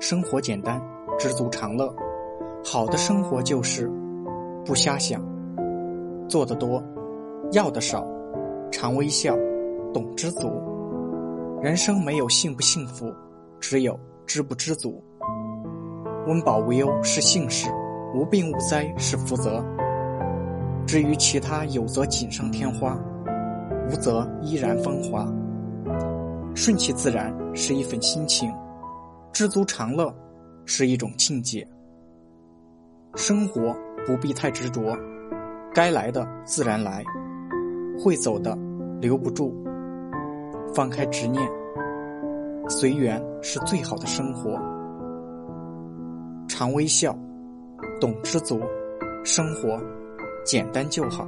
生活简单，知足常乐。好的生活就是不瞎想，做得多，要的少，常微笑，懂知足。人生没有幸不幸福，只有知不知足。温饱无忧是幸事，无病无灾是福泽。至于其他，有则锦上添花，无则依然风华。顺其自然是一份心情，知足常乐是一种境界。生活不必太执着，该来的自然来，会走的留不住。放开执念，随缘是最好的生活。常微笑，懂知足，生活简单就好。